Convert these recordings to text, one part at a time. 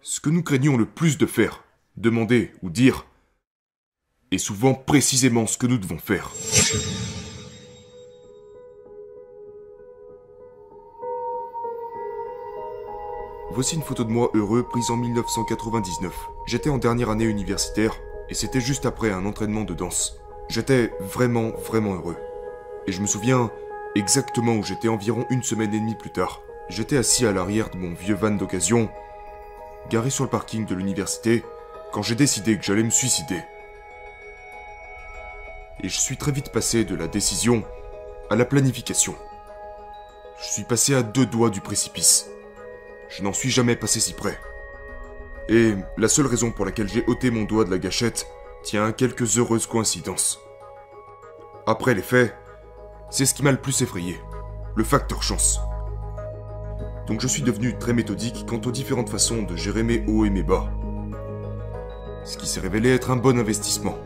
Ce que nous craignons le plus de faire, demander ou dire, est souvent précisément ce que nous devons faire. Voici une photo de moi heureux prise en 1999. J'étais en dernière année universitaire et c'était juste après un entraînement de danse. J'étais vraiment, vraiment heureux. Et je me souviens exactement où j'étais environ une semaine et demie plus tard. J'étais assis à l'arrière de mon vieux van d'occasion, garé sur le parking de l'université, quand j'ai décidé que j'allais me suicider. Et je suis très vite passé de la décision à la planification. Je suis passé à deux doigts du précipice. Je n'en suis jamais passé si près. Et la seule raison pour laquelle j'ai ôté mon doigt de la gâchette tient à quelques heureuses coïncidences. Après les faits, c'est ce qui m'a le plus effrayé, le facteur chance. Donc je suis devenu très méthodique quant aux différentes façons de gérer mes hauts et mes bas. Ce qui s'est révélé être un bon investissement.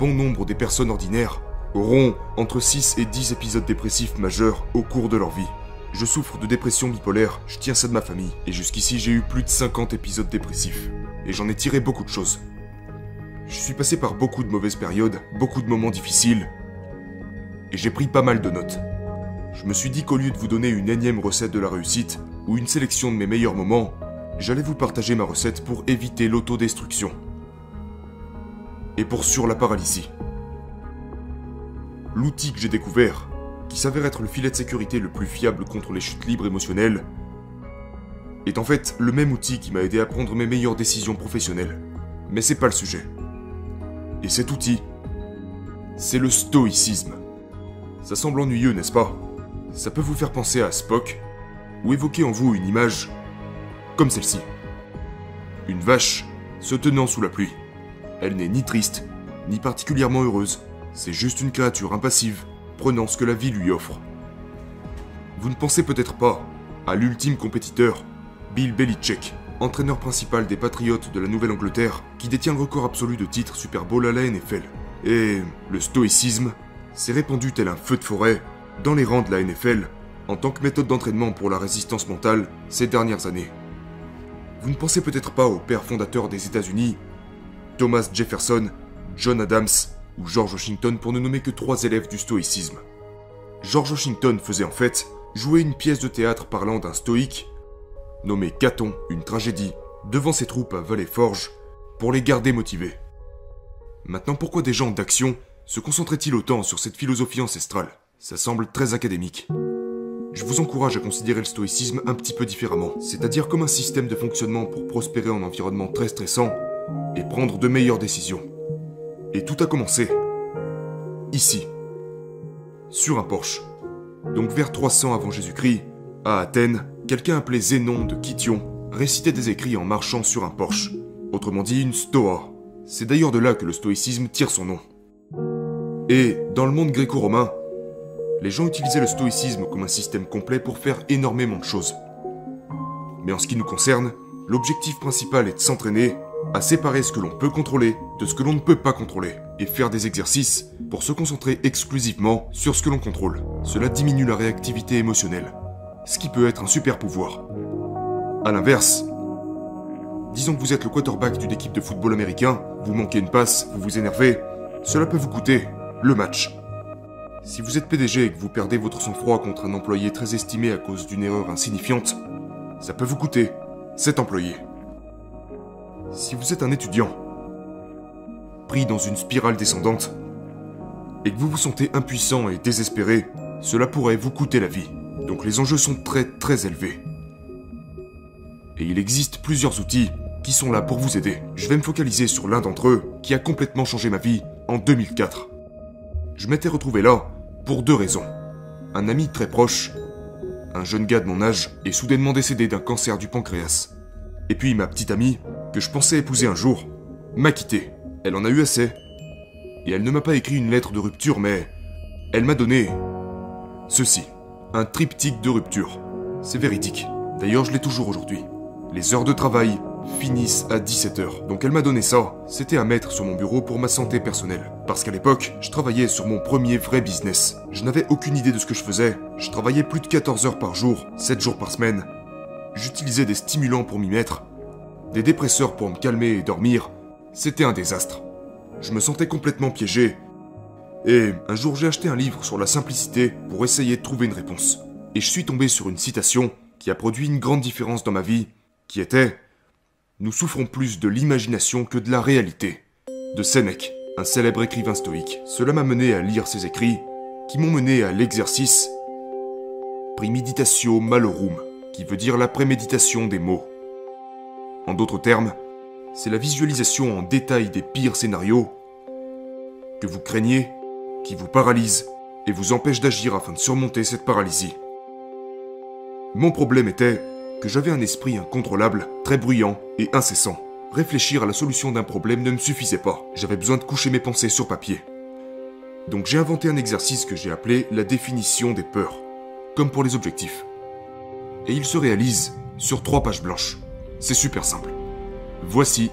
Bon nombre des personnes ordinaires auront entre 6 et 10 épisodes dépressifs majeurs au cours de leur vie. Je souffre de dépression bipolaire, je tiens ça de ma famille, et jusqu'ici j'ai eu plus de 50 épisodes dépressifs. Et j'en ai tiré beaucoup de choses. Je suis passé par beaucoup de mauvaises périodes, beaucoup de moments difficiles, et j'ai pris pas mal de notes. Je me suis dit qu'au lieu de vous donner une énième recette de la réussite, ou une sélection de mes meilleurs moments, j'allais vous partager ma recette pour éviter l'autodestruction. Et pour sur la paralysie. L'outil que j'ai découvert, qui s'avère être le filet de sécurité le plus fiable contre les chutes libres émotionnelles, est en fait le même outil qui m'a aidé à prendre mes meilleures décisions professionnelles. Mais c'est pas le sujet. Et cet outil, c'est le stoïcisme. Ça semble ennuyeux, n'est-ce pas? Ça peut vous faire penser à Spock, ou évoquer en vous une image comme celle-ci. Une vache se tenant sous la pluie. Elle n'est ni triste, ni particulièrement heureuse. C'est juste une créature impassive prenant ce que la vie lui offre. Vous ne pensez peut-être pas à l'ultime compétiteur, Bill Belichick, entraîneur principal des Patriotes de la Nouvelle-Angleterre, qui détient le record absolu de titres Super Bowl à la NFL. Et le stoïcisme s'est répandu tel un feu de forêt dans les rangs de la NFL en tant que méthode d'entraînement pour la résistance mentale ces dernières années. Vous ne pensez peut-être pas au père fondateur des États-Unis, Thomas Jefferson, John Adams ou George Washington pour ne nommer que trois élèves du stoïcisme. George Washington faisait en fait jouer une pièce de théâtre parlant d'un stoïque, nommé Caton, une tragédie, devant ses troupes à Vallée-Forge, pour les garder motivés. Maintenant, pourquoi des gens d'action se concentraient-ils autant sur cette philosophie ancestrale? Ça semble très académique. Je vous encourage à considérer le stoïcisme un petit peu différemment, c'est-à-dire comme un système de fonctionnement pour prospérer en environnement très stressant et prendre de meilleures décisions. Et tout a commencé. Ici. Sur un Porsche. Donc vers 300 avant Jésus-Christ, à Athènes, quelqu'un appelé Zénon de Kition récitait des écrits en marchant sur un Porsche. Autrement dit, une stoa. C'est d'ailleurs de là que le stoïcisme tire son nom. Et, dans le monde gréco-romain, les gens utilisaient le stoïcisme comme un système complet pour faire énormément de choses. Mais en ce qui nous concerne, l'objectif principal est de s'entraîner à séparer ce que l'on peut contrôler de ce que l'on ne peut pas contrôler, et faire des exercices pour se concentrer exclusivement sur ce que l'on contrôle. Cela diminue la réactivité émotionnelle, ce qui peut être un super pouvoir. A l'inverse, disons que vous êtes le quarterback d'une équipe de football américain, vous manquez une passe, vous vous énervez, cela peut vous coûter le match. Si vous êtes PDG et que vous perdez votre sang-froid contre un employé très estimé à cause d'une erreur insignifiante, ça peut vous coûter cet employé. Si vous êtes un étudiant, pris dans une spirale descendante, et que vous vous sentez impuissant et désespéré, cela pourrait vous coûter la vie. Donc les enjeux sont très très élevés. Et il existe plusieurs outils qui sont là pour vous aider. Je vais me focaliser sur l'un d'entre eux qui a complètement changé ma vie en 2004. Je m'étais retrouvé là pour deux raisons. Un ami très proche, un jeune gars de mon âge, est soudainement décédé d'un cancer du pancréas. Et puis ma petite amie, que je pensais épouser un jour, m'a quitté. Elle en a eu assez. Et elle ne m'a pas écrit une lettre de rupture, mais elle m'a donné ceci, un triptyque de rupture. C'est véridique. D'ailleurs, je l'ai toujours aujourd'hui. Les heures de travail finissent à 17h. Donc elle m'a donné ça. C'était à mettre sur mon bureau pour ma santé personnelle. Parce qu'à l'époque, je travaillais sur mon premier vrai business. Je n'avais aucune idée de ce que je faisais. Je travaillais plus de 14 heures par jour, 7 jours par semaine, j'utilisais des stimulants pour m'y mettre, des dépresseurs pour me calmer et dormir. C'était un désastre. Je me sentais complètement piégé. Et un jour j'ai acheté un livre sur la simplicité pour essayer de trouver une réponse. Et je suis tombé sur une citation qui a produit une grande différence dans ma vie, qui était ⁇ Nous souffrons plus de l'imagination que de la réalité ⁇ de Sénèque, un célèbre écrivain stoïque. Cela m'a mené à lire ses écrits, qui m'ont mené à l'exercice Premeditatio malorum, qui veut dire la préméditation des mots. En d'autres termes, c'est la visualisation en détail des pires scénarios que vous craignez, qui vous paralyse et vous empêche d'agir afin de surmonter cette paralysie. Mon problème était que j'avais un esprit incontrôlable, très bruyant et incessant. Réfléchir à la solution d'un problème ne me suffisait pas. J'avais besoin de coucher mes pensées sur papier. Donc j'ai inventé un exercice que j'ai appelé la définition des peurs, comme pour les objectifs. Et il se réalise sur trois pages blanches. C'est super simple. Voici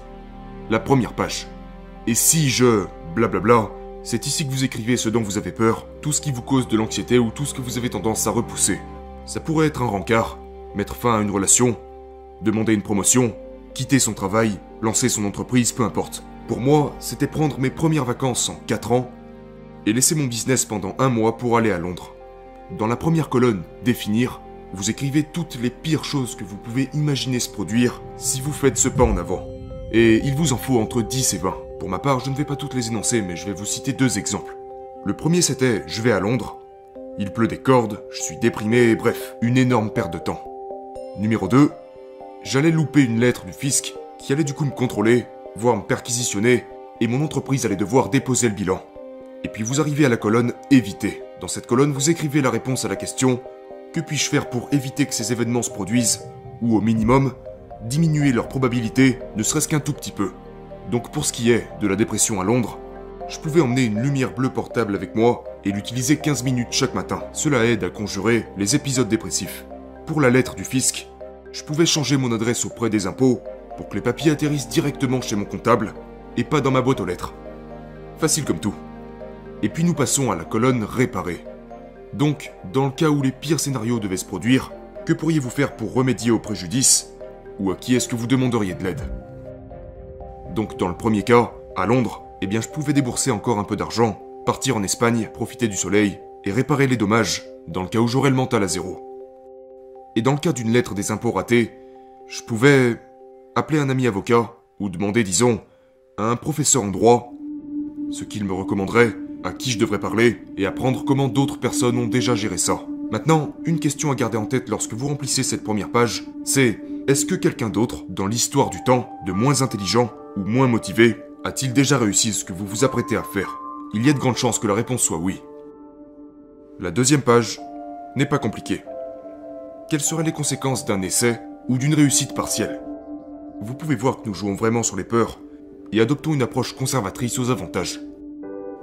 la première page. Et si je... blablabla, c'est ici que vous écrivez ce dont vous avez peur, tout ce qui vous cause de l'anxiété ou tout ce que vous avez tendance à repousser. Ça pourrait être un rencard, mettre fin à une relation, demander une promotion, quitter son travail, lancer son entreprise, peu importe. Pour moi, c'était prendre mes premières vacances en 4 ans et laisser mon business pendant un mois pour aller à Londres. Dans la première colonne, définir, vous écrivez toutes les pires choses que vous pouvez imaginer se produire si vous faites ce pas en avant. Et il vous en faut entre 10 et 20. Pour ma part, je ne vais pas toutes les énoncer, mais je vais vous citer deux exemples. Le premier c'était je vais à Londres, il pleut des cordes, je suis déprimé, bref, une énorme perte de temps. Numéro 2, j'allais louper une lettre du fisc qui allait du coup me contrôler, voire me perquisitionner, et mon entreprise allait devoir déposer le bilan. Et puis vous arrivez à la colonne Éviter. Dans cette colonne, vous écrivez la réponse à la question Que puis-je faire pour éviter que ces événements se produisent? Ou au minimum, diminuer leur probabilité, ne serait-ce qu'un tout petit peu. Donc pour ce qui est de la dépression à Londres, je pouvais emmener une lumière bleue portable avec moi et l'utiliser 15 minutes chaque matin. Cela aide à conjurer les épisodes dépressifs. Pour la lettre du fisc, je pouvais changer mon adresse auprès des impôts pour que les papiers atterrissent directement chez mon comptable et pas dans ma boîte aux lettres. Facile comme tout. Et puis nous passons à la colonne réparer. Donc, dans le cas où les pires scénarios devaient se produire, que pourriez-vous faire pour remédier au préjudice Ou à qui est-ce que vous demanderiez de l'aide? Donc dans le premier cas, à Londres, eh bien je pouvais débourser encore un peu d'argent, partir en Espagne, profiter du soleil, et réparer les dommages, dans le cas où j'aurais le mental à zéro. Et dans le cas d'une lettre des impôts ratée, je pouvais appeler un ami avocat, ou demander, disons, à un professeur en droit, ce qu'il me recommanderait, à qui je devrais parler, et apprendre comment d'autres personnes ont déjà géré ça. Maintenant, une question à garder en tête lorsque vous remplissez cette première page, c'est est-ce que quelqu'un d'autre, dans l'histoire du temps, de moins intelligent ou moins motivé, a-t-il déjà réussi ce que vous vous apprêtez à faire? Il y a de grandes chances que la réponse soit oui. La deuxième page n'est pas compliquée. Quelles seraient les conséquences d'un essai ou d'une réussite partielle Vous pouvez voir que nous jouons vraiment sur les peurs et adoptons une approche conservatrice aux avantages.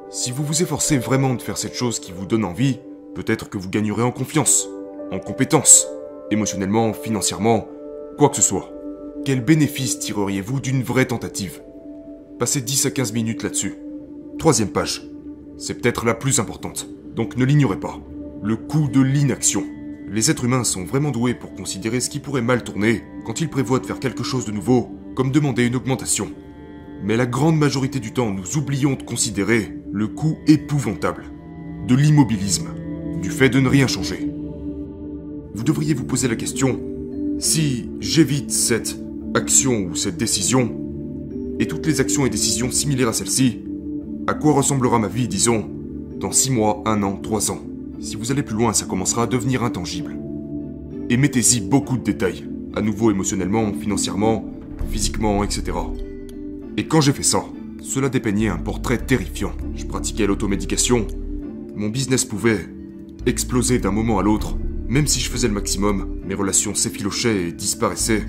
Si vous vous efforcez vraiment de faire cette chose qui vous donne envie, peut-être que vous gagnerez en confiance, en compétence, émotionnellement, financièrement, quoi que ce soit. Quel bénéfice tireriez-vous d'une vraie tentative? Passez 10 à 15 minutes là-dessus. Troisième page. C'est peut-être la plus importante, donc ne l'ignorez pas. Le coût de l'inaction. Les êtres humains sont vraiment doués pour considérer ce qui pourrait mal tourner quand ils prévoient de faire quelque chose de nouveau, comme demander une augmentation. Mais la grande majorité du temps, nous oublions de considérer le coût épouvantable de l'immobilisme, du fait de ne rien changer. Vous devriez vous poser la question, si j'évite cette action ou cette décision, et toutes les actions et décisions similaires à celle-ci, à quoi ressemblera ma vie, disons, dans 6 mois, 1 an, 3 ans? Si vous allez plus loin, ça commencera à devenir intangible. Et mettez-y beaucoup de détails, à nouveau émotionnellement, financièrement, physiquement, etc. Et quand j'ai fait ça, cela dépeignait un portrait terrifiant. Je pratiquais l'automédication, mon business pouvait exploser d'un moment à l'autre, même si je faisais le maximum, mes relations s'effilochaient et disparaissaient.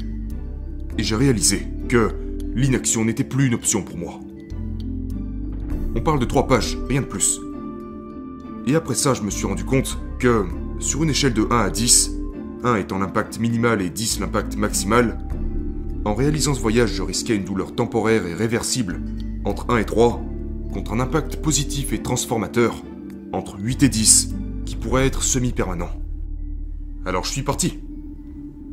Et j'ai réalisé que l'inaction n'était plus une option pour moi. On parle de trois pages, rien de plus. Et après ça, je me suis rendu compte que, sur une échelle de 1 à 10, 1 étant l'impact minimal et 10 l'impact maximal, en réalisant ce voyage, je risquais une douleur temporaire et réversible entre 1 et 3, contre un impact positif et transformateur entre 8 et 10, qui pourrait être semi-permanent. Alors je suis parti.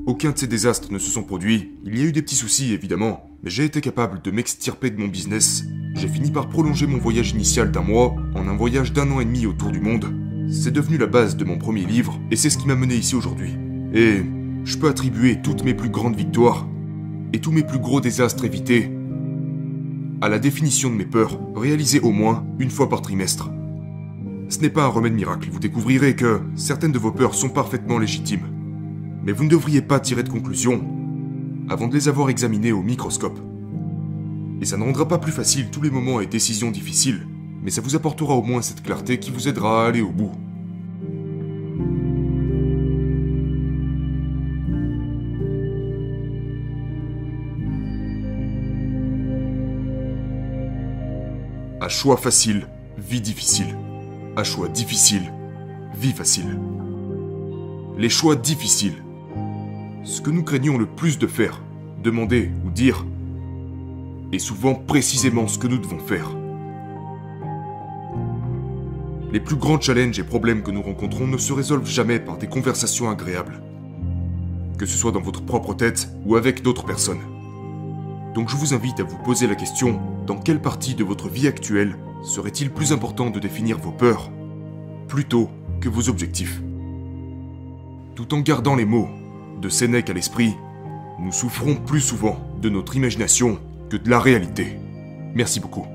Aucun de ces désastres ne se sont produits. Il y a eu des petits soucis, évidemment, mais j'ai été capable de m'extirper de mon business. J'ai fini par prolonger mon voyage initial d'un mois en un voyage d'un an et demi autour du monde. C'est devenu la base de mon premier livre, et c'est ce qui m'a mené ici aujourd'hui. Et je peux attribuer toutes mes plus grandes victoires et tous mes plus gros désastres évités à la définition de mes peurs, réalisée au moins une fois par trimestre. Ce n'est pas un remède miracle, vous découvrirez que certaines de vos peurs sont parfaitement légitimes. Mais vous ne devriez pas tirer de conclusion avant de les avoir examinées au microscope. Et ça ne rendra pas plus facile tous les moments et décisions difficiles, mais ça vous apportera au moins cette clarté qui vous aidera à aller au bout. À choix facile, vie difficile. À choix difficile, vie facile. Les choix difficiles. Ce que nous craignons le plus de faire, demander ou dire, est souvent précisément ce que nous devons faire. Les plus grands challenges et problèmes que nous rencontrons ne se résolvent jamais par des conversations agréables. Que ce soit dans votre propre tête ou avec d'autres personnes. Donc je vous invite à vous poser la question, dans quelle partie de votre vie actuelle serait-il plus important de définir vos peurs plutôt que vos objectifs? Tout en gardant les mots de Sénèque à l'esprit, nous souffrons plus souvent de notre imagination de la réalité. Merci beaucoup.